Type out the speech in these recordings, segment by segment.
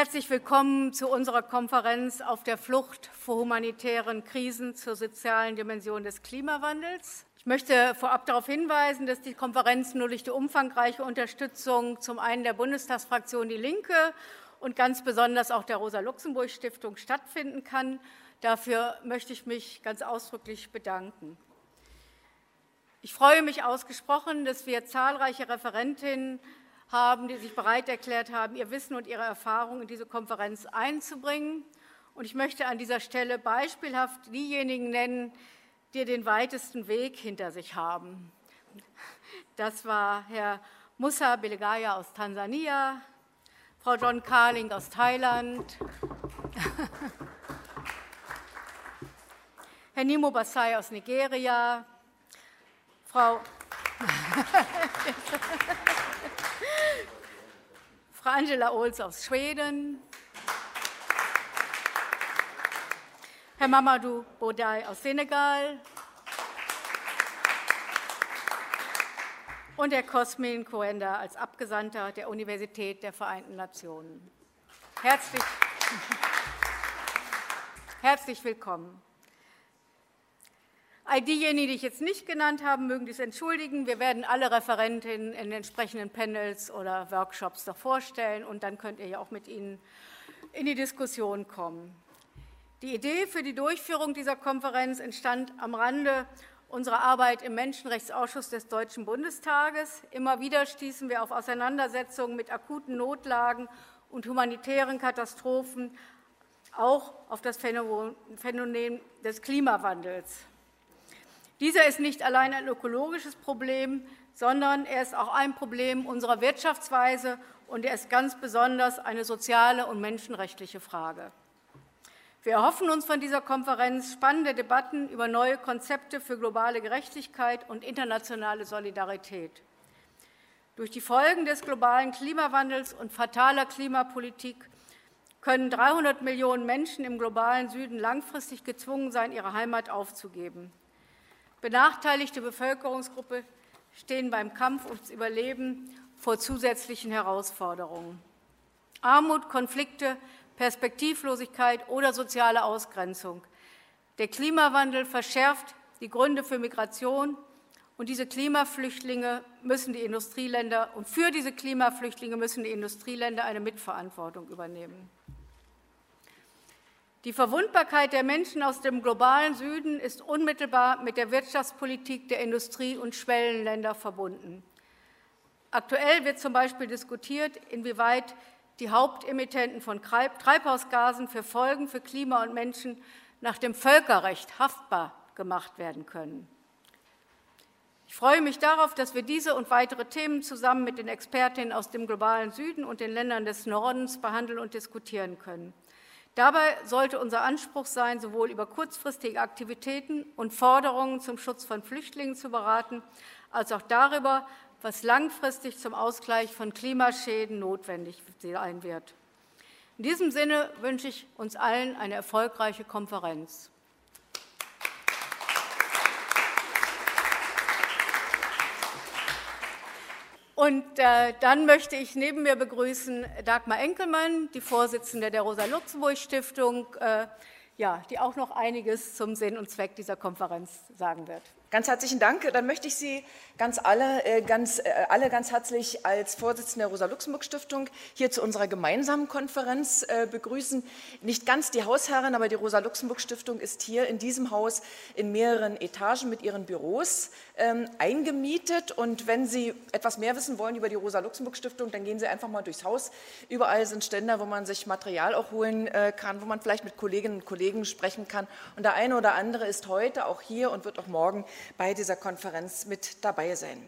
Herzlich willkommen zu unserer Konferenz auf der Flucht vor humanitären Krisen zur sozialen Dimension des Klimawandels. Ich möchte vorab darauf hinweisen, dass die Konferenz nur durch die umfangreiche Unterstützung zum einen der Bundestagsfraktion Die Linke und ganz besonders auch der Rosa-Luxemburg-Stiftung stattfinden kann. Dafür möchte ich mich ganz ausdrücklich bedanken. Ich freue mich ausgesprochen, dass wir zahlreiche Referentinnen haben, die sich bereit erklärt haben, ihr Wissen und ihre Erfahrungen in diese Konferenz einzubringen. Und ich möchte an dieser Stelle beispielhaft diejenigen nennen, die den weitesten Weg hinter sich haben. Das war Herr Musa Belegaya aus Tansania, Frau John Carling aus Thailand, Herr Nimo Basai aus Nigeria, Frau Frau Angela Ohls aus Schweden, Herr Mamadou Bodai aus Senegal und Herr Cosmin Coenda als Abgesandter der Universität der Vereinten Nationen. Herzlich, herzlich willkommen. All diejenigen, die ich jetzt nicht genannt habe, mögen dies entschuldigen. Wir werden alle Referentinnen in entsprechenden Panels oder Workshops noch vorstellen, und dann könnt ihr ja auch mit ihnen in die Diskussion kommen. Die Idee für die Durchführung dieser Konferenz entstand am Rande unserer Arbeit im Menschenrechtsausschuss des Deutschen Bundestages. Immer wieder stießen wir auf Auseinandersetzungen mit akuten Notlagen und humanitären Katastrophen, auch auf das Phänomen des Klimawandels. Dieser ist nicht allein ein ökologisches Problem, sondern er ist auch ein Problem unserer Wirtschaftsweise und er ist ganz besonders eine soziale und menschenrechtliche Frage. Wir erhoffen uns von dieser Konferenz spannende Debatten über neue Konzepte für globale Gerechtigkeit und internationale Solidarität. Durch die Folgen des globalen Klimawandels und fataler Klimapolitik können 300 Millionen Menschen im globalen Süden langfristig gezwungen sein, ihre Heimat aufzugeben. Benachteiligte Bevölkerungsgruppen stehen beim Kampf ums Überleben vor zusätzlichen Herausforderungen. Armut, Konflikte, Perspektivlosigkeit oder soziale Ausgrenzung. Der Klimawandel verschärft die Gründe für Migration und diese Klimaflüchtlinge müssen die Industrieländer und für diese Klimaflüchtlinge müssen die Industrieländer eine Mitverantwortung übernehmen. Die Verwundbarkeit der Menschen aus dem globalen Süden ist unmittelbar mit der Wirtschaftspolitik der Industrie- und Schwellenländer verbunden. Aktuell wird zum Beispiel diskutiert, inwieweit die Hauptemittenten von Treibhausgasen für Folgen für Klima und Menschen nach dem Völkerrecht haftbar gemacht werden können. Ich freue mich darauf, dass wir diese und weitere Themen zusammen mit den Expertinnen aus dem globalen Süden und den Ländern des Nordens behandeln und diskutieren können. Dabei sollte unser Anspruch sein, sowohl über kurzfristige Aktivitäten und Forderungen zum Schutz von Flüchtlingen zu beraten, als auch darüber, was langfristig zum Ausgleich von Klimaschäden notwendig sein wird. In diesem Sinne wünsche ich uns allen eine erfolgreiche Konferenz. Und äh, dann möchte ich neben mir begrüßen Dagmar Enkelmann, die Vorsitzende der Rosa-Luxemburg-Stiftung, äh, ja, die auch noch einiges zum Sinn und Zweck dieser Konferenz sagen wird. Ganz herzlichen Dank. Dann möchte ich Sie ganz alle, äh, ganz, äh, alle ganz herzlich als Vorsitzende der Rosa-Luxemburg-Stiftung hier zu unserer gemeinsamen Konferenz äh, begrüßen. Nicht ganz die Hausherrin, aber die Rosa-Luxemburg-Stiftung ist hier in diesem Haus in mehreren Etagen mit ihren Büros ähm, eingemietet. Und wenn Sie etwas mehr wissen wollen über die Rosa-Luxemburg-Stiftung, dann gehen Sie einfach mal durchs Haus. Überall sind Ständer, wo man sich Material auch holen kann, wo man vielleicht mit Kolleginnen und Kollegen sprechen kann. Und der eine oder andere ist heute auch hier und wird auch morgen bei dieser Konferenz mit dabei sein.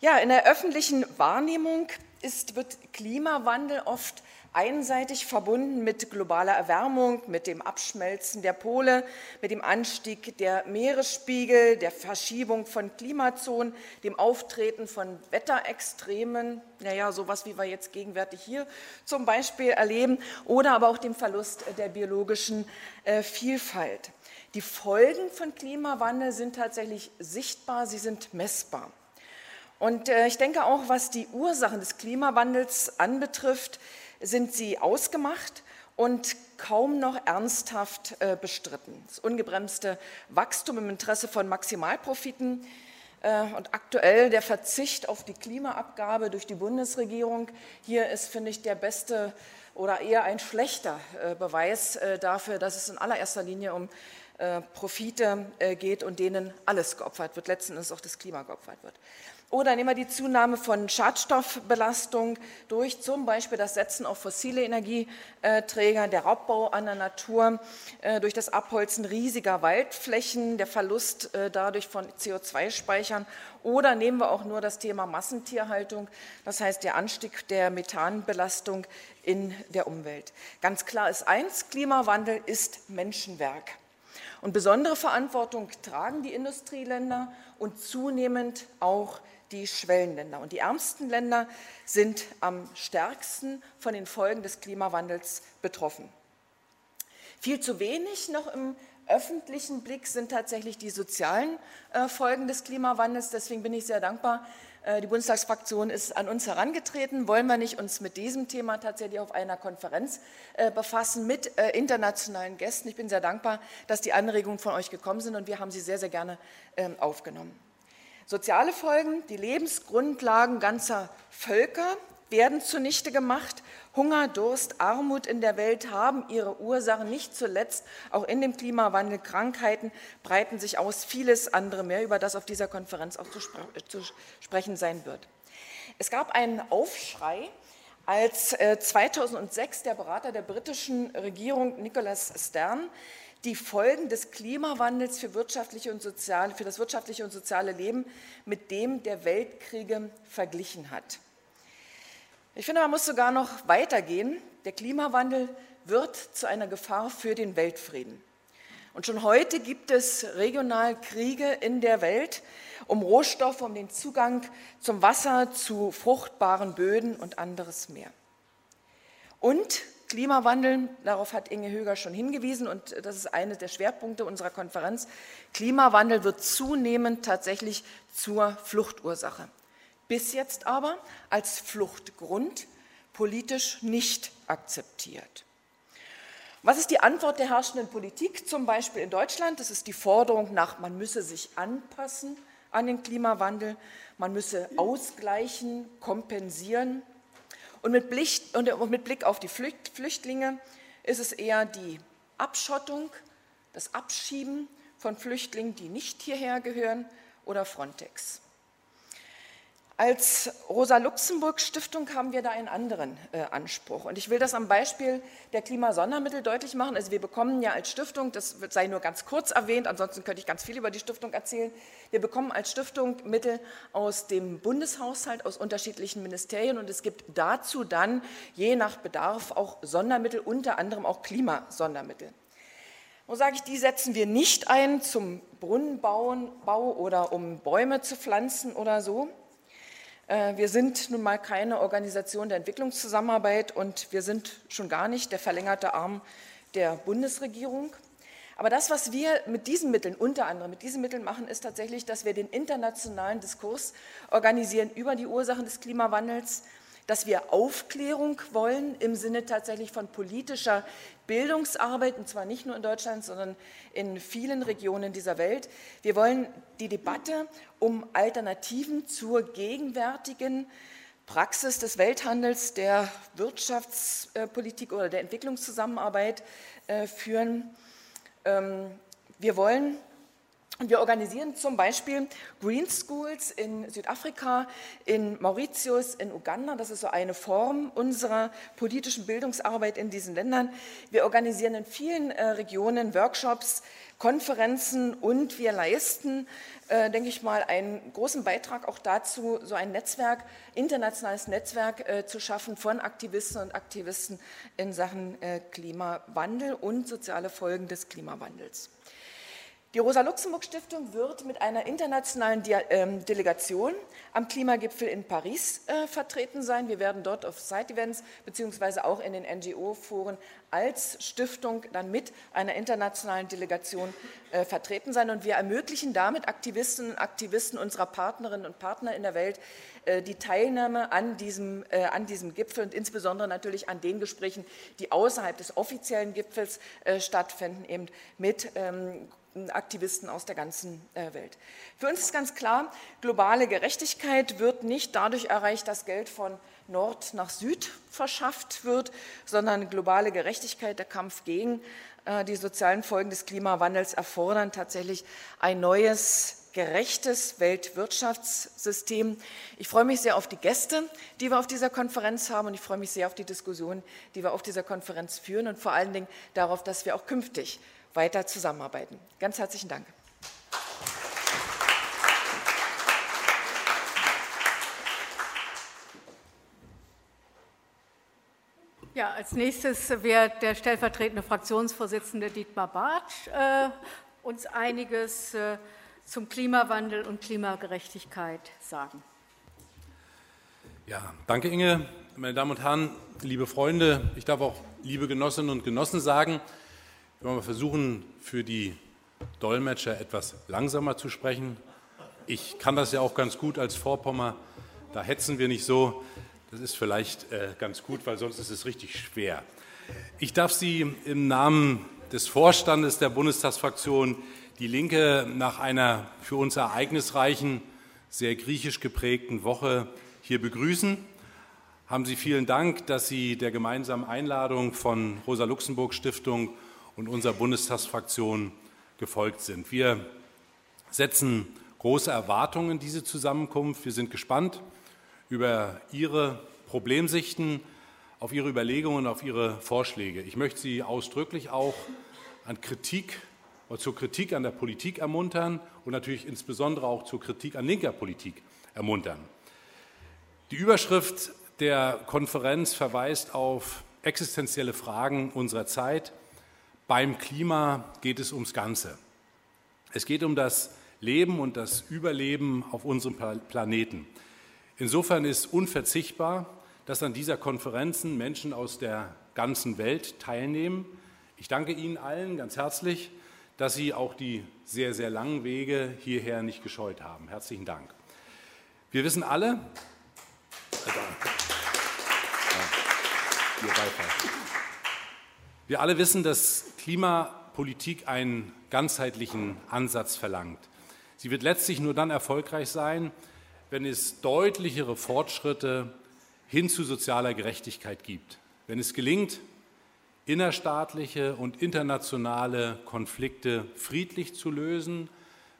Ja, in der öffentlichen Wahrnehmung ist, wird Klimawandel oft einseitig verbunden mit globaler Erwärmung, mit dem Abschmelzen der Pole, mit dem Anstieg der Meeresspiegel, der Verschiebung von Klimazonen, dem Auftreten von Wetterextremen, naja, sowas wie wir jetzt gegenwärtig hier zum Beispiel erleben, oder aber auch dem Verlust der biologischen äh, Vielfalt. Die Folgen von Klimawandel sind tatsächlich sichtbar, sie sind messbar. Und äh, ich denke auch, was die Ursachen des Klimawandels anbetrifft, sind sie ausgemacht und kaum noch ernsthaft äh, bestritten. Das ungebremste Wachstum im Interesse von Maximalprofiten äh, und aktuell der Verzicht auf die Klimaabgabe durch die Bundesregierung. Hier ist, finde ich, der beste oder eher ein schlechter äh, Beweis dafür, dass es in allererster Linie um Profite geht und denen alles geopfert wird, letzten Endes auch das Klima geopfert wird. Oder nehmen wir die Zunahme von Schadstoffbelastung durch zum Beispiel das Setzen auf fossile Energieträger, der Raubbau an der Natur, äh, durch das Abholzen riesiger Waldflächen, der Verlust äh, dadurch von CO2-Speichern. Oder nehmen wir auch nur das Thema Massentierhaltung, das heißt der Anstieg der Methanbelastung in der Umwelt. Ganz klar ist eins, Klimawandel ist Menschenwerk. Und besondere Verantwortung tragen die Industrieländer und zunehmend auch die die Schwellenländer. Und die ärmsten Länder sind am stärksten von den Folgen des Klimawandels betroffen. Viel zu wenig noch im öffentlichen Blick sind tatsächlich die sozialen äh, Folgen des Klimawandels. Deswegen bin ich sehr dankbar. Äh, die Bundestagsfraktion ist an uns herangetreten. Wollen wir nicht uns mit diesem Thema tatsächlich auf einer Konferenz äh, befassen mit internationalen Gästen? Ich bin sehr dankbar, dass die Anregungen von euch gekommen sind und wir haben sie sehr, sehr gerne ähm, aufgenommen. Soziale Folgen, die Lebensgrundlagen ganzer Völker werden zunichte gemacht. Hunger, Durst, Armut in der Welt haben ihre Ursachen, nicht zuletzt auch in dem Klimawandel. Krankheiten breiten sich aus, vieles andere mehr, über das auf dieser Konferenz auch zu, spre zu sprechen sein wird. Es gab einen Aufschrei, als 2006 äh, der Berater der britischen Regierung Nicholas Stern die Folgen des Klimawandels für, wirtschaftliche und soziale, für das wirtschaftliche und soziale Leben mit dem der Weltkriege verglichen hat. Ich finde, man muss sogar noch weitergehen. Der Klimawandel wird zu einer Gefahr für den Weltfrieden. Und schon heute gibt es regional Kriege in der Welt um Rohstoffe, um den Zugang zum Wasser, zu fruchtbaren Böden und anderes mehr. Und Klimawandel, darauf hat Inge Höger schon hingewiesen und das ist einer der Schwerpunkte unserer Konferenz. Klimawandel wird zunehmend tatsächlich zur Fluchtursache. Bis jetzt aber als Fluchtgrund politisch nicht akzeptiert. Was ist die Antwort der herrschenden Politik, zum Beispiel in Deutschland? Das ist die Forderung nach, man müsse sich anpassen an den Klimawandel, man müsse ausgleichen, kompensieren. Und mit Blick, und mit Blick auf die Flüchtlinge ist es eher die Abschottung, das Abschieben von Flüchtlingen, die nicht hierher gehören, oder Frontex. Als Rosa-Luxemburg-Stiftung haben wir da einen anderen äh, Anspruch. Und ich will das am Beispiel der Klimasondermittel deutlich machen. Also wir bekommen ja als Stiftung, das sei nur ganz kurz erwähnt, ansonsten könnte ich ganz viel über die Stiftung erzählen, wir bekommen als Stiftung Mittel aus dem Bundeshaushalt, aus unterschiedlichen Ministerien und es gibt dazu dann je nach Bedarf auch Sondermittel, unter anderem auch Klimasondermittel. Wo sage ich, die setzen wir nicht ein zum Brunnenbau oder um Bäume zu pflanzen oder so, wir sind nun mal keine Organisation der Entwicklungszusammenarbeit und wir sind schon gar nicht der verlängerte Arm der Bundesregierung. Aber das, was wir mit diesen Mitteln, unter anderem mit diesen Mitteln machen, ist tatsächlich, dass wir den internationalen Diskurs organisieren über die Ursachen des Klimawandels, dass wir Aufklärung wollen im Sinne tatsächlich von politischer Bildungsarbeit, und zwar nicht nur in Deutschland, sondern in vielen Regionen dieser Welt. Wir wollen die Debatte um Alternativen zur gegenwärtigen Praxis des Welthandels, der Wirtschaftspolitik oder der Entwicklungszusammenarbeit äh, führen. Ähm, wir wollen und wir organisieren zum Beispiel Green Schools in Südafrika, in Mauritius, in Uganda. Das ist so eine Form unserer politischen Bildungsarbeit in diesen Ländern. Wir organisieren in vielen äh, Regionen Workshops, Konferenzen und wir leisten, äh, denke ich mal, einen großen Beitrag auch dazu, so ein Netzwerk, internationales Netzwerk äh, zu schaffen von Aktivisten und Aktivisten in Sachen äh, Klimawandel und soziale Folgen des Klimawandels. Die Rosa-Luxemburg-Stiftung wird mit einer internationalen ähm, Delegation am Klimagipfel in Paris äh, vertreten sein. Wir werden dort auf Side-Events beziehungsweise auch in den NGO-Foren als Stiftung dann mit einer internationalen Delegation äh, vertreten sein. Und wir ermöglichen damit Aktivistinnen und Aktivisten unserer Partnerinnen und Partner in der Welt äh, die Teilnahme an diesem, äh, an diesem Gipfel und insbesondere natürlich an den Gesprächen, die außerhalb des offiziellen Gipfels äh, stattfinden, eben mit ähm, Aktivisten aus der ganzen äh, Welt. Für uns ist ganz klar, globale Gerechtigkeit wird nicht dadurch erreicht, dass Geld von Nord nach Süd verschafft wird, sondern globale Gerechtigkeit, der Kampf gegen äh, die sozialen Folgen des Klimawandels erfordern tatsächlich ein neues gerechtes Weltwirtschaftssystem. Ich freue mich sehr auf die Gäste, die wir auf dieser Konferenz haben und ich freue mich sehr auf die Diskussion, die wir auf dieser Konferenz führen und vor allen Dingen darauf, dass wir auch künftig weiter zusammenarbeiten. Ganz herzlichen Dank. Ja, als nächstes wird der stellvertretende Fraktionsvorsitzende Dietmar Bartsch äh, uns einiges äh, zum Klimawandel und Klimagerechtigkeit sagen. Ja, danke Inge, meine Damen und Herren, liebe Freunde, ich darf auch liebe Genossinnen und Genossen sagen, wir wollen versuchen, für die Dolmetscher etwas langsamer zu sprechen. Ich kann das ja auch ganz gut als Vorpommer. Da hetzen wir nicht so. Das ist vielleicht äh, ganz gut, weil sonst ist es richtig schwer. Ich darf Sie im Namen des Vorstandes der Bundestagsfraktion Die Linke nach einer für uns ereignisreichen, sehr griechisch geprägten Woche hier begrüßen. Haben Sie vielen Dank, dass Sie der gemeinsamen Einladung von Rosa Luxemburg Stiftung und unserer Bundestagsfraktion gefolgt sind. Wir setzen große Erwartungen in diese Zusammenkunft. Wir sind gespannt über Ihre Problemsichten, auf Ihre Überlegungen, auf Ihre Vorschläge. Ich möchte Sie ausdrücklich auch an Kritik zur Kritik an der Politik ermuntern und natürlich insbesondere auch zur Kritik an linker Politik ermuntern. Die Überschrift der Konferenz verweist auf existenzielle Fragen unserer Zeit – beim Klima geht es ums Ganze. Es geht um das Leben und das Überleben auf unserem Planeten. Insofern ist unverzichtbar, dass an dieser Konferenz Menschen aus der ganzen Welt teilnehmen. Ich danke Ihnen allen ganz herzlich, dass Sie auch die sehr, sehr langen Wege hierher nicht gescheut haben. Herzlichen Dank. Wir wissen alle, wir alle wissen, dass Klimapolitik einen ganzheitlichen Ansatz verlangt. Sie wird letztlich nur dann erfolgreich sein, wenn es deutlichere Fortschritte hin zu sozialer Gerechtigkeit gibt. Wenn es gelingt, innerstaatliche und internationale Konflikte friedlich zu lösen,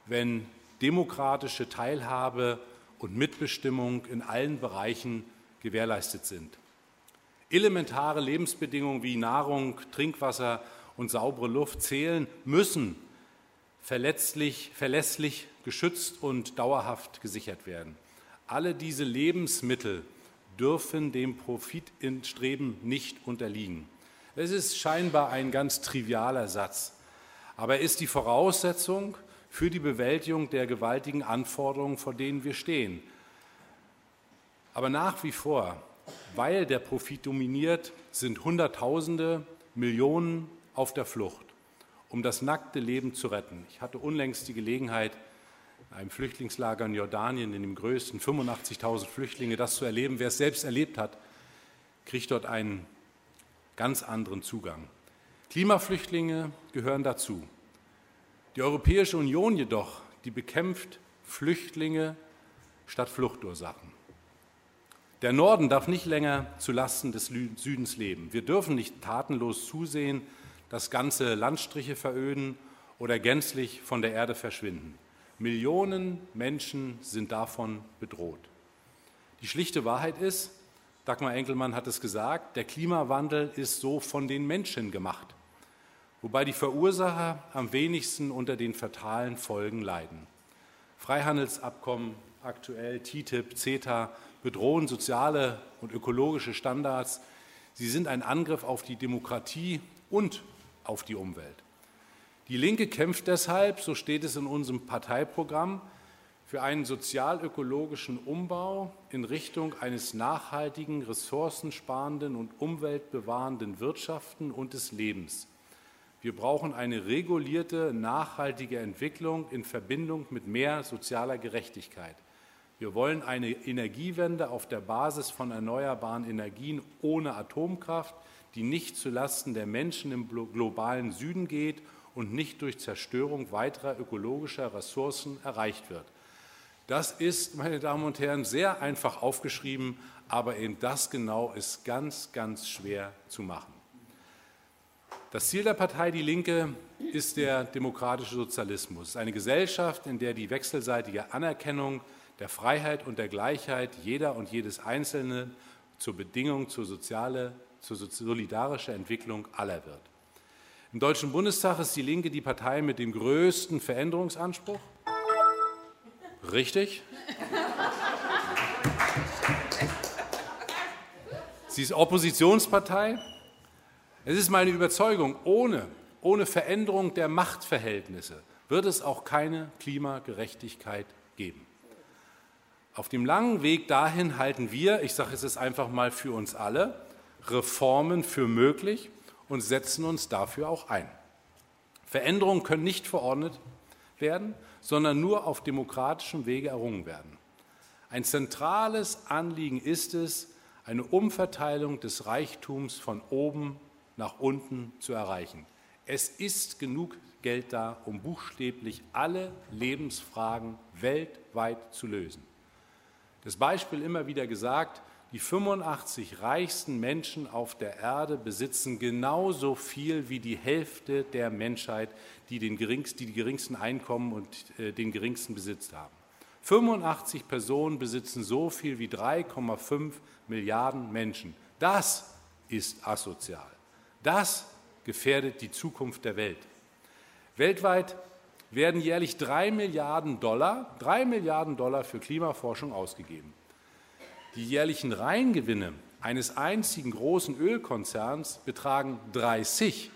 wenn demokratische Teilhabe und Mitbestimmung in allen Bereichen gewährleistet sind. Elementare Lebensbedingungen wie Nahrung, Trinkwasser und saubere Luft zählen, müssen verletzlich, verlässlich geschützt und dauerhaft gesichert werden. Alle diese Lebensmittel dürfen dem Profitstreben nicht unterliegen. Es ist scheinbar ein ganz trivialer Satz, aber er ist die Voraussetzung für die Bewältigung der gewaltigen Anforderungen, vor denen wir stehen. Aber nach wie vor, weil der Profit dominiert, sind Hunderttausende, Millionen auf der Flucht, um das nackte Leben zu retten. Ich hatte unlängst die Gelegenheit, in einem Flüchtlingslager in Jordanien, in dem größten, 85.000 Flüchtlinge, das zu erleben. Wer es selbst erlebt hat, kriegt dort einen ganz anderen Zugang. Klimaflüchtlinge gehören dazu. Die Europäische Union jedoch, die bekämpft Flüchtlinge statt Fluchtursachen. Der Norden darf nicht länger zu Lasten des Südens leben. Wir dürfen nicht tatenlos zusehen, dass ganze Landstriche veröden oder gänzlich von der Erde verschwinden. Millionen Menschen sind davon bedroht. Die schlichte Wahrheit ist, Dagmar Enkelmann hat es gesagt, der Klimawandel ist so von den Menschen gemacht, wobei die Verursacher am wenigsten unter den fatalen Folgen leiden. Freihandelsabkommen, aktuell TTIP, CETA, bedrohen soziale und ökologische Standards. Sie sind ein Angriff auf die Demokratie und auf die Umwelt. Die Linke kämpft deshalb, so steht es in unserem Parteiprogramm, für einen sozial-ökologischen Umbau in Richtung eines nachhaltigen, ressourcensparenden und umweltbewahrenden Wirtschaften und des Lebens. Wir brauchen eine regulierte, nachhaltige Entwicklung in Verbindung mit mehr sozialer Gerechtigkeit. Wir wollen eine Energiewende auf der Basis von erneuerbaren Energien ohne Atomkraft, die nicht zulasten der Menschen im globalen Süden geht und nicht durch Zerstörung weiterer ökologischer Ressourcen erreicht wird. Das ist, meine Damen und Herren, sehr einfach aufgeschrieben, aber eben das genau ist ganz, ganz schwer zu machen. Das Ziel der Partei Die Linke ist der demokratische Sozialismus, eine Gesellschaft, in der die wechselseitige Anerkennung der Freiheit und der Gleichheit jeder und jedes Einzelnen zur Bedingung zur, soziale, zur solidarischen Entwicklung aller wird. Im Deutschen Bundestag ist die Linke die Partei mit dem größten Veränderungsanspruch. Richtig. Sie ist Oppositionspartei. Es ist meine Überzeugung, ohne, ohne Veränderung der Machtverhältnisse wird es auch keine Klimagerechtigkeit geben. Auf dem langen Weg dahin halten wir, ich sage es jetzt einfach mal für uns alle, Reformen für möglich und setzen uns dafür auch ein. Veränderungen können nicht verordnet werden, sondern nur auf demokratischem Wege errungen werden. Ein zentrales Anliegen ist es, eine Umverteilung des Reichtums von oben nach unten zu erreichen. Es ist genug Geld da, um buchstäblich alle Lebensfragen weltweit zu lösen. Das Beispiel immer wieder gesagt, die 85 reichsten Menschen auf der Erde besitzen genauso viel wie die Hälfte der Menschheit, die, den geringsten, die, die geringsten Einkommen und äh, den geringsten Besitz haben. 85 Personen besitzen so viel wie 3,5 Milliarden Menschen. Das ist asozial. Das gefährdet die Zukunft der Welt. Weltweit werden jährlich 3 Milliarden Dollar, 3 Milliarden Dollar für Klimaforschung ausgegeben. Die jährlichen Reingewinne eines einzigen großen Ölkonzerns betragen 30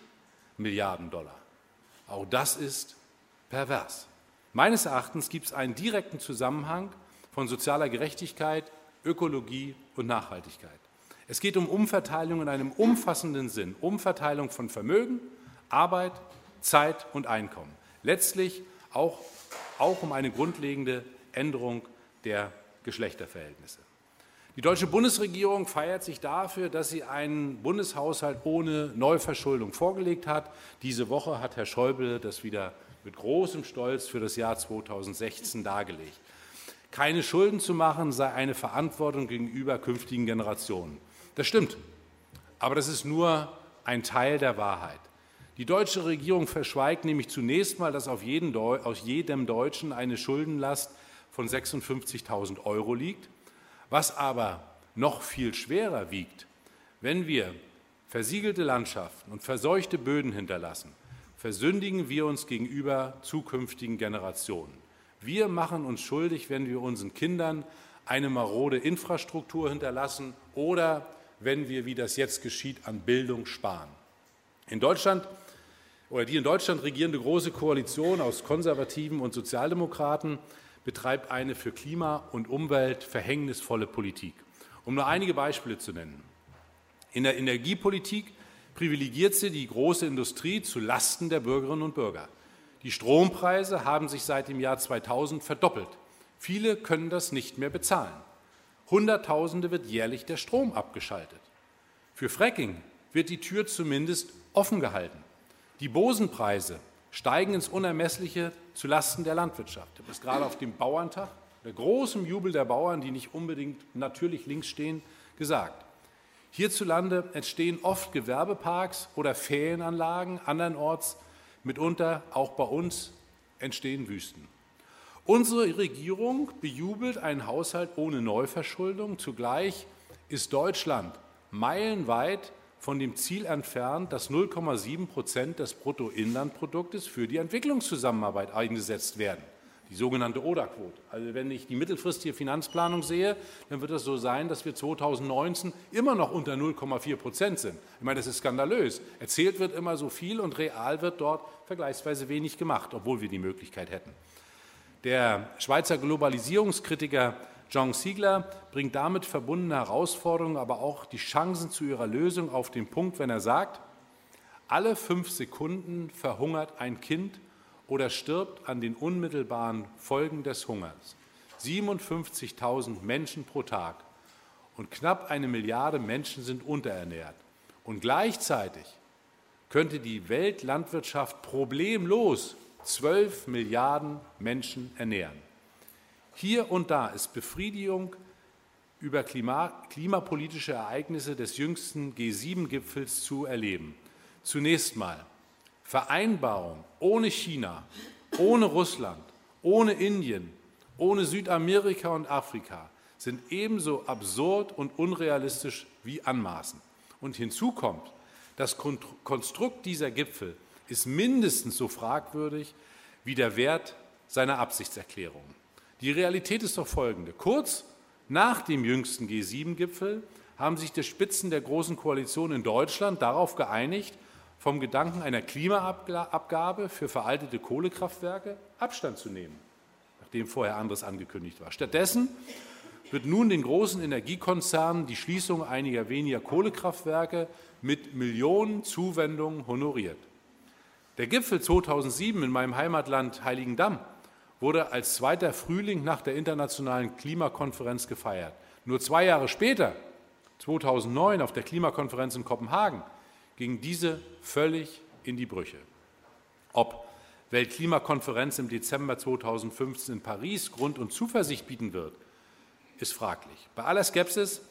Milliarden Dollar. Auch das ist pervers. Meines Erachtens gibt es einen direkten Zusammenhang von sozialer Gerechtigkeit, Ökologie und Nachhaltigkeit. Es geht um Umverteilung in einem umfassenden Sinn, Umverteilung von Vermögen, Arbeit, Zeit und Einkommen. Letztlich auch, auch um eine grundlegende Änderung der Geschlechterverhältnisse. Die deutsche Bundesregierung feiert sich dafür, dass sie einen Bundeshaushalt ohne Neuverschuldung vorgelegt hat. Diese Woche hat Herr Schäuble das wieder mit großem Stolz für das Jahr 2016 dargelegt. Keine Schulden zu machen sei eine Verantwortung gegenüber künftigen Generationen. Das stimmt, aber das ist nur ein Teil der Wahrheit. Die deutsche Regierung verschweigt nämlich zunächst mal, dass auf jeden, aus jedem Deutschen eine Schuldenlast von 56.000 Euro liegt. Was aber noch viel schwerer wiegt, wenn wir versiegelte Landschaften und verseuchte Böden hinterlassen, versündigen wir uns gegenüber zukünftigen Generationen. Wir machen uns schuldig, wenn wir unseren Kindern eine marode Infrastruktur hinterlassen oder wenn wir, wie das jetzt geschieht, an Bildung sparen. In Deutschland oder die in Deutschland regierende große Koalition aus Konservativen und Sozialdemokraten betreibt eine für Klima und Umwelt verhängnisvolle Politik. Um nur einige Beispiele zu nennen. In der Energiepolitik privilegiert sie die große Industrie zu Lasten der Bürgerinnen und Bürger. Die Strompreise haben sich seit dem Jahr 2000 verdoppelt. Viele können das nicht mehr bezahlen. Hunderttausende wird jährlich der Strom abgeschaltet. Für Fracking wird die Tür zumindest offen gehalten. Die Bosenpreise steigen ins Unermessliche zu Lasten der Landwirtschaft. Ich habe das gerade auf dem Bauerntag, der großen Jubel der Bauern, die nicht unbedingt natürlich links stehen, gesagt. Hierzulande entstehen oft Gewerbeparks oder Ferienanlagen, andernorts mitunter auch bei uns entstehen Wüsten. Unsere Regierung bejubelt einen Haushalt ohne Neuverschuldung. Zugleich ist Deutschland meilenweit von dem Ziel entfernt, dass 0,7 Prozent des Bruttoinlandproduktes für die Entwicklungszusammenarbeit eingesetzt werden. die sogenannte ODA-Quote. Also wenn ich die mittelfristige Finanzplanung sehe, dann wird es so sein, dass wir 2019 immer noch unter 0,4 Prozent sind. Ich meine, das ist skandalös. Erzählt wird immer so viel und real wird dort vergleichsweise wenig gemacht, obwohl wir die Möglichkeit hätten. Der Schweizer Globalisierungskritiker John Siegler bringt damit verbundene Herausforderungen, aber auch die Chancen zu ihrer Lösung auf den Punkt, wenn er sagt, alle fünf Sekunden verhungert ein Kind oder stirbt an den unmittelbaren Folgen des Hungers. 57.000 Menschen pro Tag und knapp eine Milliarde Menschen sind unterernährt. Und gleichzeitig könnte die Weltlandwirtschaft problemlos 12 Milliarden Menschen ernähren. Hier und da ist Befriedigung über Klima, klimapolitische Ereignisse des jüngsten G7-Gipfels zu erleben. Zunächst mal Vereinbarung ohne China, ohne Russland, ohne Indien, ohne Südamerika und Afrika sind ebenso absurd und unrealistisch wie anmaßend. Und hinzu kommt, das Konstrukt dieser Gipfel ist mindestens so fragwürdig wie der Wert seiner Absichtserklärungen. Die Realität ist doch folgende. Kurz nach dem jüngsten G7-Gipfel haben sich die Spitzen der Großen Koalition in Deutschland darauf geeinigt, vom Gedanken einer Klimaabgabe für veraltete Kohlekraftwerke Abstand zu nehmen, nachdem vorher anderes angekündigt war. Stattdessen wird nun den großen Energiekonzernen die Schließung einiger weniger Kohlekraftwerke mit Millionen Zuwendungen honoriert. Der Gipfel 2007 in meinem Heimatland Heiligendamm wurde als zweiter Frühling nach der internationalen Klimakonferenz gefeiert. Nur zwei Jahre später, 2009 auf der Klimakonferenz in Kopenhagen, ging diese völlig in die Brüche. Ob Weltklimakonferenz im Dezember 2015 in Paris Grund und Zuversicht bieten wird, ist fraglich. Bei aller Skepsis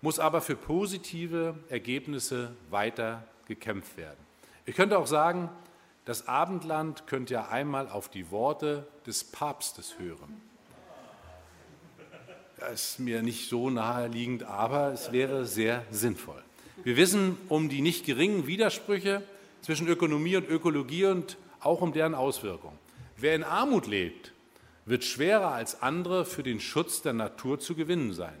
muss aber für positive Ergebnisse weiter gekämpft werden. Ich könnte auch sagen, das Abendland könnte ja einmal auf die Worte des Papstes hören. Das ist mir nicht so naheliegend, aber es wäre sehr sinnvoll. Wir wissen um die nicht geringen Widersprüche zwischen Ökonomie und Ökologie und auch um deren Auswirkungen. Wer in Armut lebt, wird schwerer als andere für den Schutz der Natur zu gewinnen sein.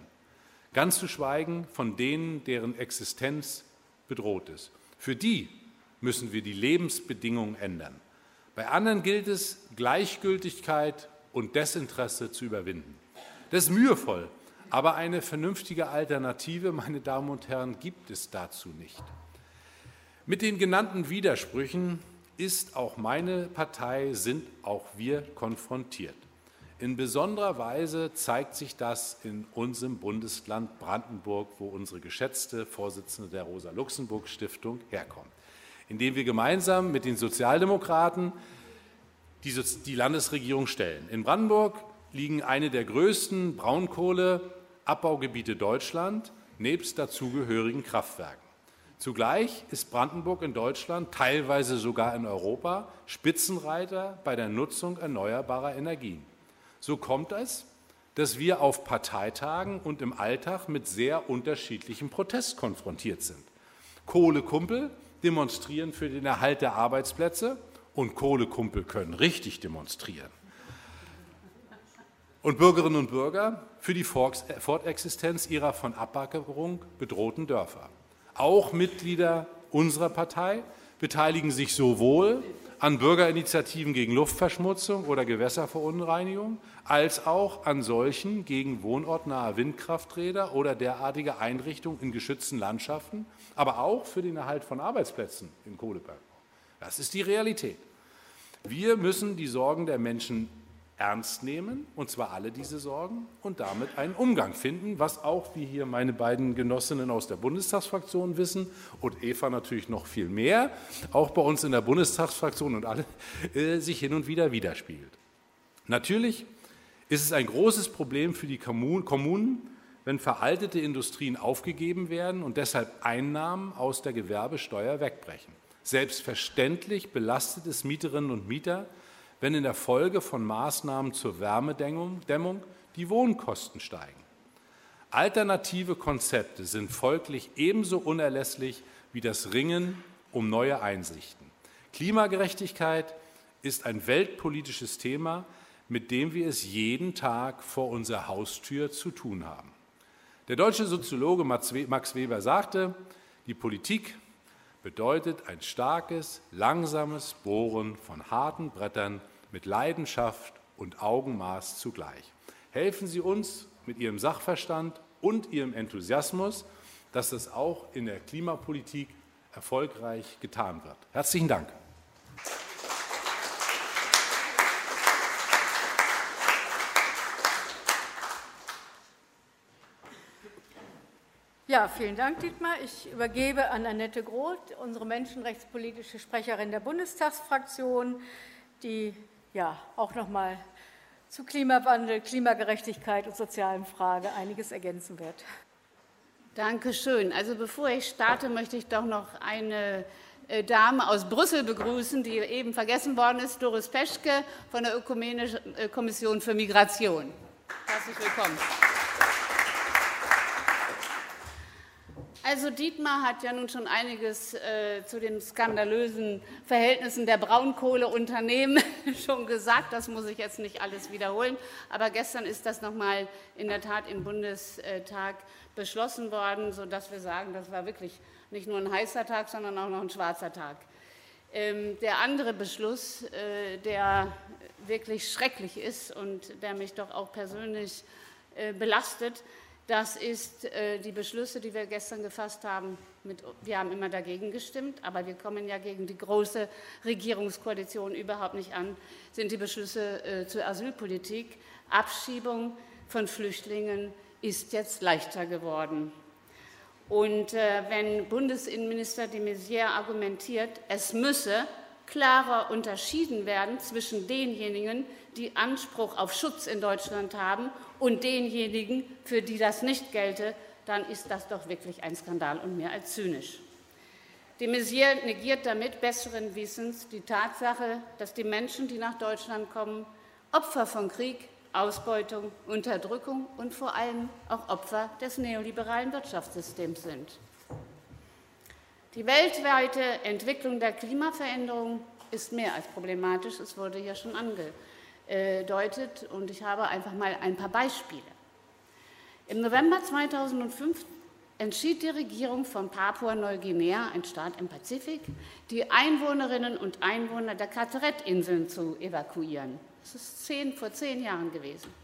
Ganz zu schweigen von denen, deren Existenz bedroht ist. Für die müssen wir die Lebensbedingungen ändern. Bei anderen gilt es, Gleichgültigkeit und Desinteresse zu überwinden. Das ist mühevoll, aber eine vernünftige Alternative, meine Damen und Herren, gibt es dazu nicht. Mit den genannten Widersprüchen ist auch meine Partei, sind auch wir konfrontiert. In besonderer Weise zeigt sich das in unserem Bundesland Brandenburg, wo unsere geschätzte Vorsitzende der Rosa-Luxemburg-Stiftung herkommt, indem wir gemeinsam mit den Sozialdemokraten die, Landesregierung stellen. In Brandenburg liegen eine der größten Braunkohle- Abbaugebiete Deutschland nebst dazugehörigen Kraftwerken. Zugleich ist Brandenburg in Deutschland, teilweise sogar in Europa, Spitzenreiter bei der Nutzung erneuerbarer Energien. So kommt es, dass wir auf Parteitagen und im Alltag mit sehr unterschiedlichem Protest konfrontiert sind. Kohlekumpel demonstrieren für den Erhalt der Arbeitsplätze und Kohlekumpel können richtig demonstrieren und Bürgerinnen und Bürger für die Fortexistenz ihrer von Abbackerung bedrohten Dörfer. Auch Mitglieder unserer Partei beteiligen sich sowohl an Bürgerinitiativen gegen Luftverschmutzung oder Gewässerverunreinigung, als auch an solchen gegen wohnortnahe Windkrafträder oder derartige Einrichtungen in geschützten Landschaften, aber auch für den Erhalt von Arbeitsplätzen in Kohlebergbau. Das ist die Realität. Wir müssen die Sorgen der Menschen ernst nehmen, und zwar alle diese Sorgen, und damit einen Umgang finden, was auch, wie hier meine beiden Genossinnen aus der Bundestagsfraktion wissen und Eva natürlich noch viel mehr, auch bei uns in der Bundestagsfraktion und alle, äh, sich hin und wieder widerspiegelt. Natürlich ist es ein großes Problem für die Kommunen, wenn veraltete Industrien aufgegeben werden und deshalb Einnahmen aus der Gewerbesteuer wegbrechen. Selbstverständlich belastet es Mieterinnen und Mieter, wenn in der Folge von Maßnahmen zur Wärmedämmung die Wohnkosten steigen. Alternative Konzepte sind folglich ebenso unerlässlich wie das Ringen um neue Einsichten. Klimagerechtigkeit ist ein weltpolitisches Thema, mit dem wir es jeden Tag vor unserer Haustür zu tun haben. Der deutsche Soziologe Max Weber sagte, die Politik bedeutet ein starkes, langsames Bohren von harten Brettern mit Leidenschaft und Augenmaß zugleich. Helfen Sie uns mit Ihrem Sachverstand und Ihrem Enthusiasmus, dass das auch in der Klimapolitik erfolgreich getan wird. Herzlichen Dank. Ja, vielen Dank, Dietmar. Ich übergebe an Annette Groth, unsere menschenrechtspolitische Sprecherin der Bundestagsfraktion, die ja auch noch mal zu Klimawandel, Klimagerechtigkeit und sozialen Frage einiges ergänzen wird. Danke schön. Also bevor ich starte, möchte ich doch noch eine äh, Dame aus Brüssel begrüßen, die eben vergessen worden ist, Doris Peschke von der Ökumenischen äh, Kommission für Migration. Herzlich willkommen. Also Dietmar hat ja nun schon einiges äh, zu den skandalösen Verhältnissen der Braunkohleunternehmen schon gesagt. Das muss ich jetzt nicht alles wiederholen. Aber gestern ist das nochmal in der Tat im Bundestag beschlossen worden, sodass wir sagen, das war wirklich nicht nur ein heißer Tag, sondern auch noch ein schwarzer Tag. Ähm, der andere Beschluss, äh, der wirklich schrecklich ist und der mich doch auch persönlich äh, belastet, das ist äh, die Beschlüsse, die wir gestern gefasst haben. Wir haben immer dagegen gestimmt, aber wir kommen ja gegen die große Regierungskoalition überhaupt nicht an, sind die Beschlüsse äh, zur Asylpolitik. Abschiebung von Flüchtlingen ist jetzt leichter geworden. Und äh, wenn Bundesinnenminister de Maizière argumentiert, es müsse klarer unterschieden werden zwischen denjenigen, die Anspruch auf Schutz in Deutschland haben und denjenigen, für die das nicht gelte, dann ist das doch wirklich ein Skandal und mehr als zynisch. De Maizière negiert damit besseren Wissens die Tatsache, dass die Menschen, die nach Deutschland kommen, Opfer von Krieg, Ausbeutung, Unterdrückung und vor allem auch Opfer des neoliberalen Wirtschaftssystems sind. Die weltweite Entwicklung der Klimaveränderung ist mehr als problematisch. Es wurde ja schon angedeutet und ich habe einfach mal ein paar Beispiele. Im November 2005 entschied die Regierung von Papua-Neuguinea, ein Staat im Pazifik, die Einwohnerinnen und Einwohner der Carteret-Inseln zu evakuieren. Das ist zehn, vor zehn Jahren gewesen.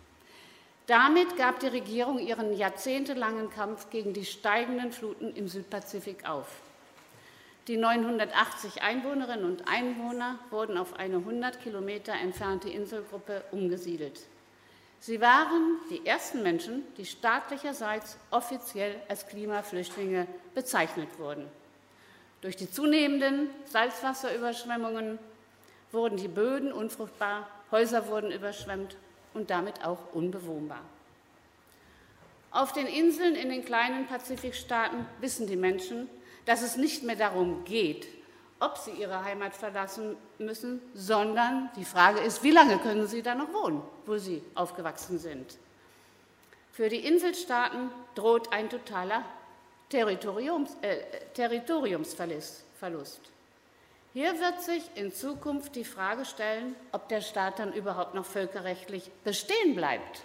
Damit gab die Regierung ihren jahrzehntelangen Kampf gegen die steigenden Fluten im Südpazifik auf. Die 980 Einwohnerinnen und Einwohner wurden auf eine 100 Kilometer entfernte Inselgruppe umgesiedelt. Sie waren die ersten Menschen, die staatlicherseits offiziell als Klimaflüchtlinge bezeichnet wurden. Durch die zunehmenden Salzwasserüberschwemmungen wurden die Böden unfruchtbar, Häuser wurden überschwemmt und damit auch unbewohnbar. Auf den Inseln in den kleinen Pazifikstaaten wissen die Menschen, dass es nicht mehr darum geht, ob sie ihre Heimat verlassen müssen, sondern die Frage ist, wie lange können sie da noch wohnen, wo sie aufgewachsen sind. Für die Inselstaaten droht ein totaler Territoriums, äh, Territoriumsverlust. Hier wird sich in Zukunft die Frage stellen, ob der Staat dann überhaupt noch völkerrechtlich bestehen bleibt.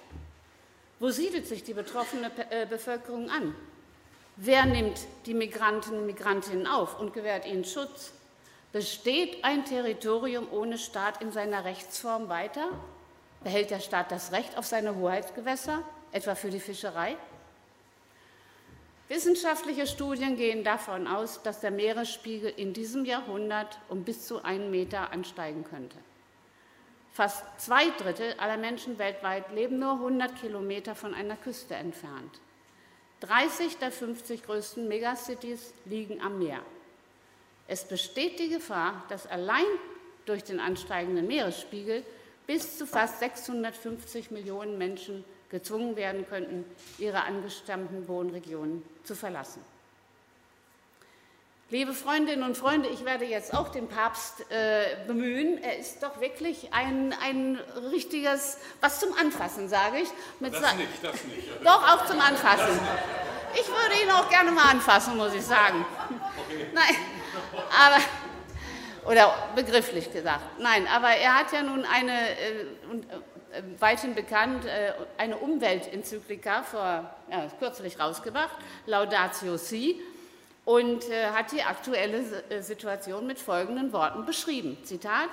Wo siedelt sich die betroffene äh, Bevölkerung an? Wer nimmt die Migranten und Migrantinnen auf und gewährt ihnen Schutz? Besteht ein Territorium ohne Staat in seiner Rechtsform weiter? Behält der Staat das Recht auf seine Hoheitsgewässer, etwa für die Fischerei? Wissenschaftliche Studien gehen davon aus, dass der Meeresspiegel in diesem Jahrhundert um bis zu einen Meter ansteigen könnte. Fast zwei Drittel aller Menschen weltweit leben nur 100 Kilometer von einer Küste entfernt. 30 der 50 größten Megacities liegen am Meer. Es besteht die Gefahr, dass allein durch den ansteigenden Meeresspiegel bis zu fast 650 Millionen Menschen gezwungen werden könnten, ihre angestammten Wohnregionen zu verlassen. Liebe Freundinnen und Freunde, ich werde jetzt auch den Papst äh, bemühen. Er ist doch wirklich ein, ein richtiges, was zum Anfassen, sage ich. Mit das nicht, das nicht. Doch, auch zum Anfassen. Ich würde ihn auch gerne mal anfassen, muss ich sagen. Okay. Nein, aber, oder begrifflich gesagt. Nein, aber er hat ja nun eine, äh, weithin bekannt, äh, eine Umweltenzyklika vor ja, kürzlich rausgebracht, Laudatio Si, und äh, hat die aktuelle äh, Situation mit folgenden Worten beschrieben. Zitat,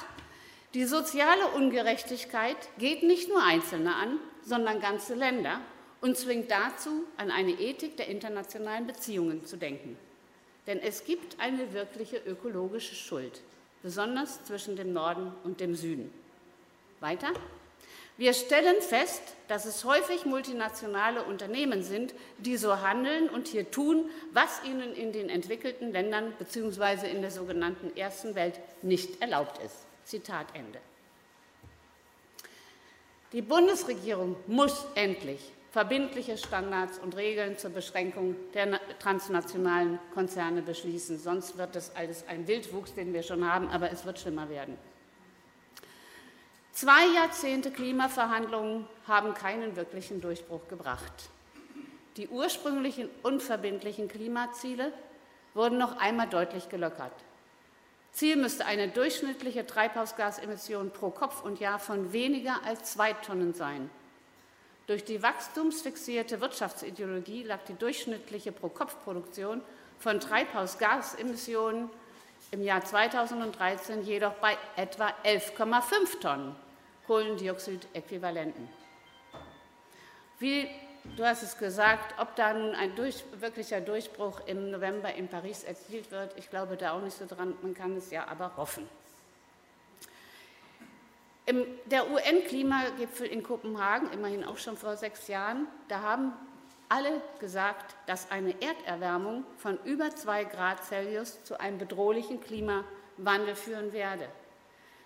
die soziale Ungerechtigkeit geht nicht nur Einzelne an, sondern ganze Länder und zwingt dazu, an eine Ethik der internationalen Beziehungen zu denken. Denn es gibt eine wirkliche ökologische Schuld, besonders zwischen dem Norden und dem Süden. Weiter. Wir stellen fest, dass es häufig multinationale Unternehmen sind, die so handeln und hier tun, was ihnen in den entwickelten Ländern bzw. in der sogenannten Ersten Welt nicht erlaubt ist. Zitat Ende. Die Bundesregierung muss endlich verbindliche Standards und Regeln zur Beschränkung der transnationalen Konzerne beschließen. Sonst wird das alles ein Wildwuchs, den wir schon haben, aber es wird schlimmer werden. Zwei Jahrzehnte Klimaverhandlungen haben keinen wirklichen Durchbruch gebracht. Die ursprünglichen unverbindlichen Klimaziele wurden noch einmal deutlich gelockert. Ziel müsste eine durchschnittliche Treibhausgasemission pro Kopf und Jahr von weniger als zwei Tonnen sein. Durch die wachstumsfixierte Wirtschaftsideologie lag die durchschnittliche Pro-Kopf-Produktion von Treibhausgasemissionen im Jahr 2013 jedoch bei etwa 11,5 Tonnen Kohlendioxid-Äquivalenten. Wie du hast es gesagt, ob da nun ein durch, wirklicher Durchbruch im November in Paris erzielt wird, ich glaube da auch nicht so dran, man kann es ja aber hoffen. Im, der UN-Klimagipfel in Kopenhagen, immerhin auch schon vor sechs Jahren, da haben alle gesagt, dass eine Erderwärmung von über zwei Grad Celsius zu einem bedrohlichen Klimawandel führen werde.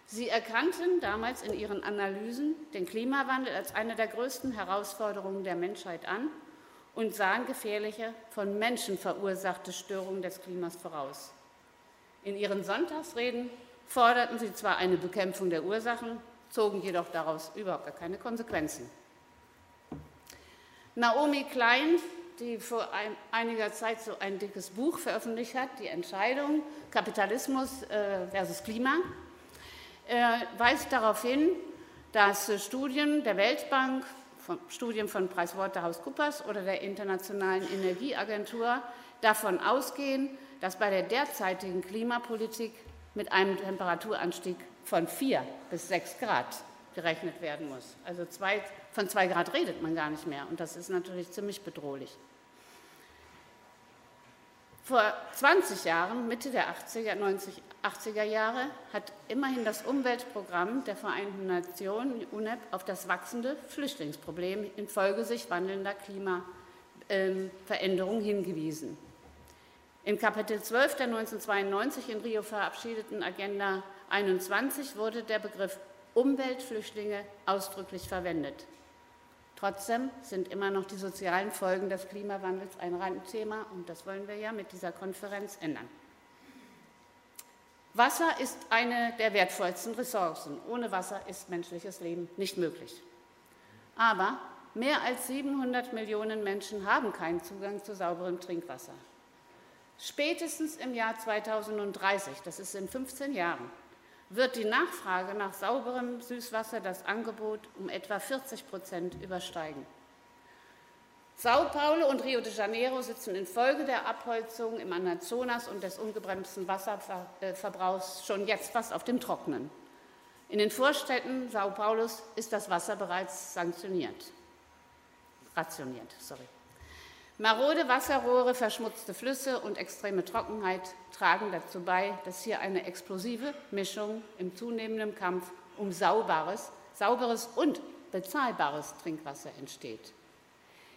Sie erkannten damals in ihren Analysen den Klimawandel als eine der größten Herausforderungen der Menschheit an und sahen gefährliche, von Menschen verursachte Störungen des Klimas voraus. In ihren Sonntagsreden forderten sie zwar eine Bekämpfung der Ursachen, zogen jedoch daraus überhaupt gar keine Konsequenzen. Naomi Klein, die vor einiger Zeit so ein dickes Buch veröffentlicht hat, Die Entscheidung Kapitalismus äh, versus Klima, er weist darauf hin, dass Studien der Weltbank, Studien von PricewaterhouseCoopers oder der Internationalen Energieagentur davon ausgehen, dass bei der derzeitigen Klimapolitik mit einem Temperaturanstieg von 4 bis 6 Grad gerechnet werden muss. Also zwei, von 2 Grad redet man gar nicht mehr und das ist natürlich ziemlich bedrohlich. Vor 20 Jahren, Mitte der 80er, 90, 80er Jahre, hat immerhin das Umweltprogramm der Vereinten Nationen, UNEP, auf das wachsende Flüchtlingsproblem infolge sich wandelnder Klimaveränderungen hingewiesen. In Kapitel 12 der 1992 in Rio verabschiedeten Agenda 21 wurde der Begriff Umweltflüchtlinge ausdrücklich verwendet. Trotzdem sind immer noch die sozialen Folgen des Klimawandels ein Randthema und das wollen wir ja mit dieser Konferenz ändern. Wasser ist eine der wertvollsten Ressourcen. Ohne Wasser ist menschliches Leben nicht möglich. Aber mehr als 700 Millionen Menschen haben keinen Zugang zu sauberem Trinkwasser. Spätestens im Jahr 2030, das ist in 15 Jahren, wird die Nachfrage nach sauberem Süßwasser das Angebot um etwa 40 Prozent übersteigen. Sao Paulo und Rio de Janeiro sitzen infolge der Abholzung im Amazonas und des ungebremsten Wasserverbrauchs schon jetzt fast auf dem Trocknen. In den Vorstädten Sao Paulos ist das Wasser bereits sanktioniert, rationiert. Sorry. Marode Wasserrohre, verschmutzte Flüsse und extreme Trockenheit tragen dazu bei, dass hier eine explosive Mischung im zunehmenden Kampf um sauberes, sauberes und bezahlbares Trinkwasser entsteht.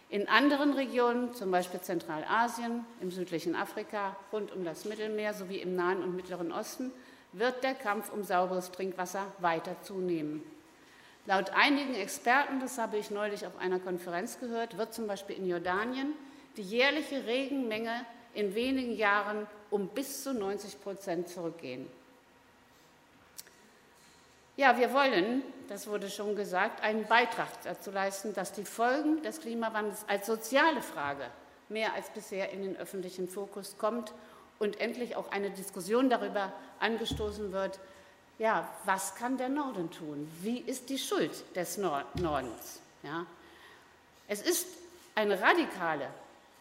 In anderen Regionen, zum Beispiel Zentralasien, im südlichen Afrika, rund um das Mittelmeer sowie im Nahen und Mittleren Osten, wird der Kampf um sauberes Trinkwasser weiter zunehmen. Laut einigen Experten, das habe ich neulich auf einer Konferenz gehört, wird zum Beispiel in Jordanien die jährliche Regenmenge in wenigen Jahren um bis zu 90 Prozent zurückgehen. Ja, wir wollen, das wurde schon gesagt, einen Beitrag dazu leisten, dass die Folgen des Klimawandels als soziale Frage mehr als bisher in den öffentlichen Fokus kommt und endlich auch eine Diskussion darüber angestoßen wird, ja, was kann der Norden tun? Wie ist die Schuld des Nordens? Ja? Es ist eine radikale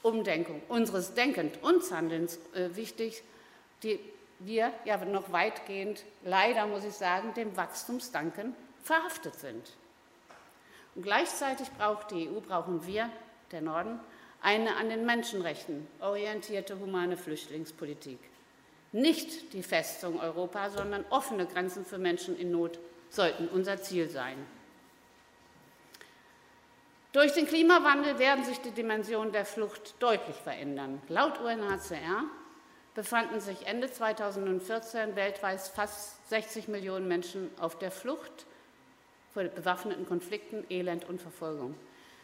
Umdenkung unseres Denkens und Handelns äh, wichtig, die wir ja noch weitgehend, leider muss ich sagen, dem Wachstumsdanken verhaftet sind. Und gleichzeitig braucht die EU, brauchen wir, der Norden, eine an den Menschenrechten orientierte humane Flüchtlingspolitik. Nicht die Festung Europa, sondern offene Grenzen für Menschen in Not sollten unser Ziel sein. Durch den Klimawandel werden sich die Dimensionen der Flucht deutlich verändern. Laut UNHCR befanden sich Ende 2014 weltweit fast 60 Millionen Menschen auf der Flucht vor bewaffneten Konflikten, Elend und Verfolgung.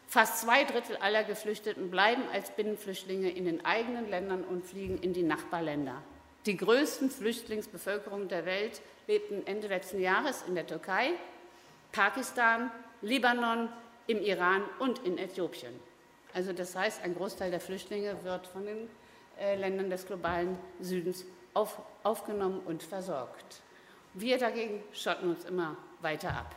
Fast zwei Drittel aller Geflüchteten bleiben als Binnenflüchtlinge in den eigenen Ländern und fliegen in die Nachbarländer. Die größten Flüchtlingsbevölkerungen der Welt lebten Ende letzten Jahres in der Türkei, Pakistan, Libanon, im Iran und in Äthiopien. Also das heißt, ein Großteil der Flüchtlinge wird von den äh, Ländern des globalen Südens auf, aufgenommen und versorgt. Wir dagegen schotten uns immer weiter ab.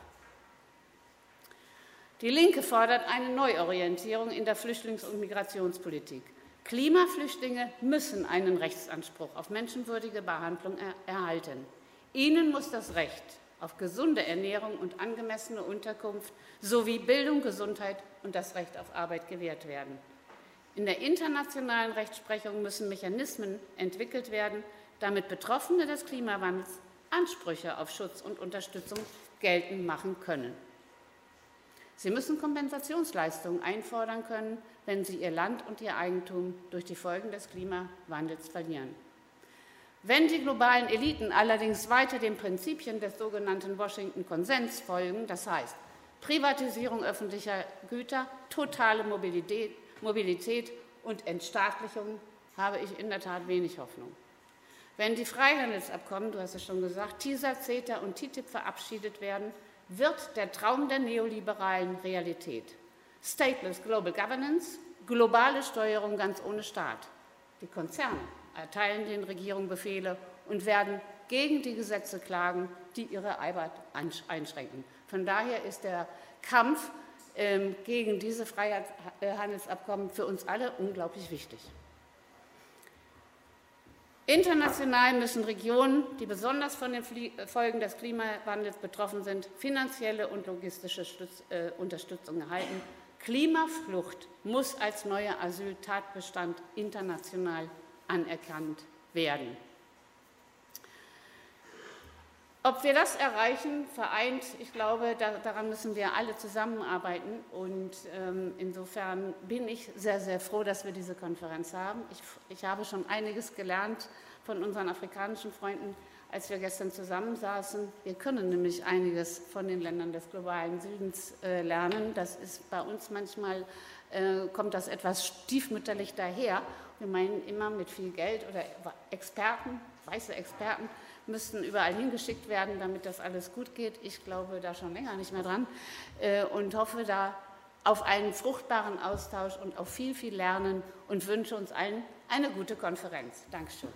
Die Linke fordert eine Neuorientierung in der Flüchtlings- und Migrationspolitik. Klimaflüchtlinge müssen einen Rechtsanspruch auf menschenwürdige Behandlung er erhalten. Ihnen muss das Recht auf gesunde Ernährung und angemessene Unterkunft sowie Bildung, Gesundheit und das Recht auf Arbeit gewährt werden. In der internationalen Rechtsprechung müssen Mechanismen entwickelt werden, damit Betroffene des Klimawandels Ansprüche auf Schutz und Unterstützung geltend machen können. Sie müssen Kompensationsleistungen einfordern können, wenn sie ihr Land und ihr Eigentum durch die Folgen des Klimawandels verlieren. Wenn die globalen Eliten allerdings weiter den Prinzipien des sogenannten Washington Konsens folgen, das heißt Privatisierung öffentlicher Güter, totale Mobilität, Mobilität und Entstaatlichung, habe ich in der Tat wenig Hoffnung. Wenn die Freihandelsabkommen, du hast es schon gesagt, TISA, CETA und TTIP verabschiedet werden, wird der Traum der Neoliberalen Realität. Stateless Global Governance, globale Steuerung ganz ohne Staat. Die Konzerne erteilen den Regierungen Befehle und werden gegen die Gesetze klagen, die ihre Arbeit einschränken. Von daher ist der Kampf ähm, gegen diese Freihandelsabkommen für uns alle unglaublich wichtig. International müssen Regionen, die besonders von den Folgen des Klimawandels betroffen sind, finanzielle und logistische äh, Unterstützung erhalten. Klimaflucht muss als neuer Asyltatbestand international anerkannt werden. Ob wir das erreichen, vereint, ich glaube, daran müssen wir alle zusammenarbeiten. Und ähm, insofern bin ich sehr, sehr froh, dass wir diese Konferenz haben. Ich, ich habe schon einiges gelernt von unseren afrikanischen Freunden, als wir gestern zusammensaßen. Wir können nämlich einiges von den Ländern des globalen Südens äh, lernen. Das ist bei uns manchmal, äh, kommt das etwas stiefmütterlich daher. Wir meinen immer mit viel Geld oder Experten, weiße Experten, müssten überall hingeschickt werden, damit das alles gut geht. Ich glaube da schon länger nicht mehr dran äh, und hoffe da auf einen fruchtbaren Austausch und auf viel, viel Lernen und wünsche uns allen eine gute Konferenz. Dankeschön.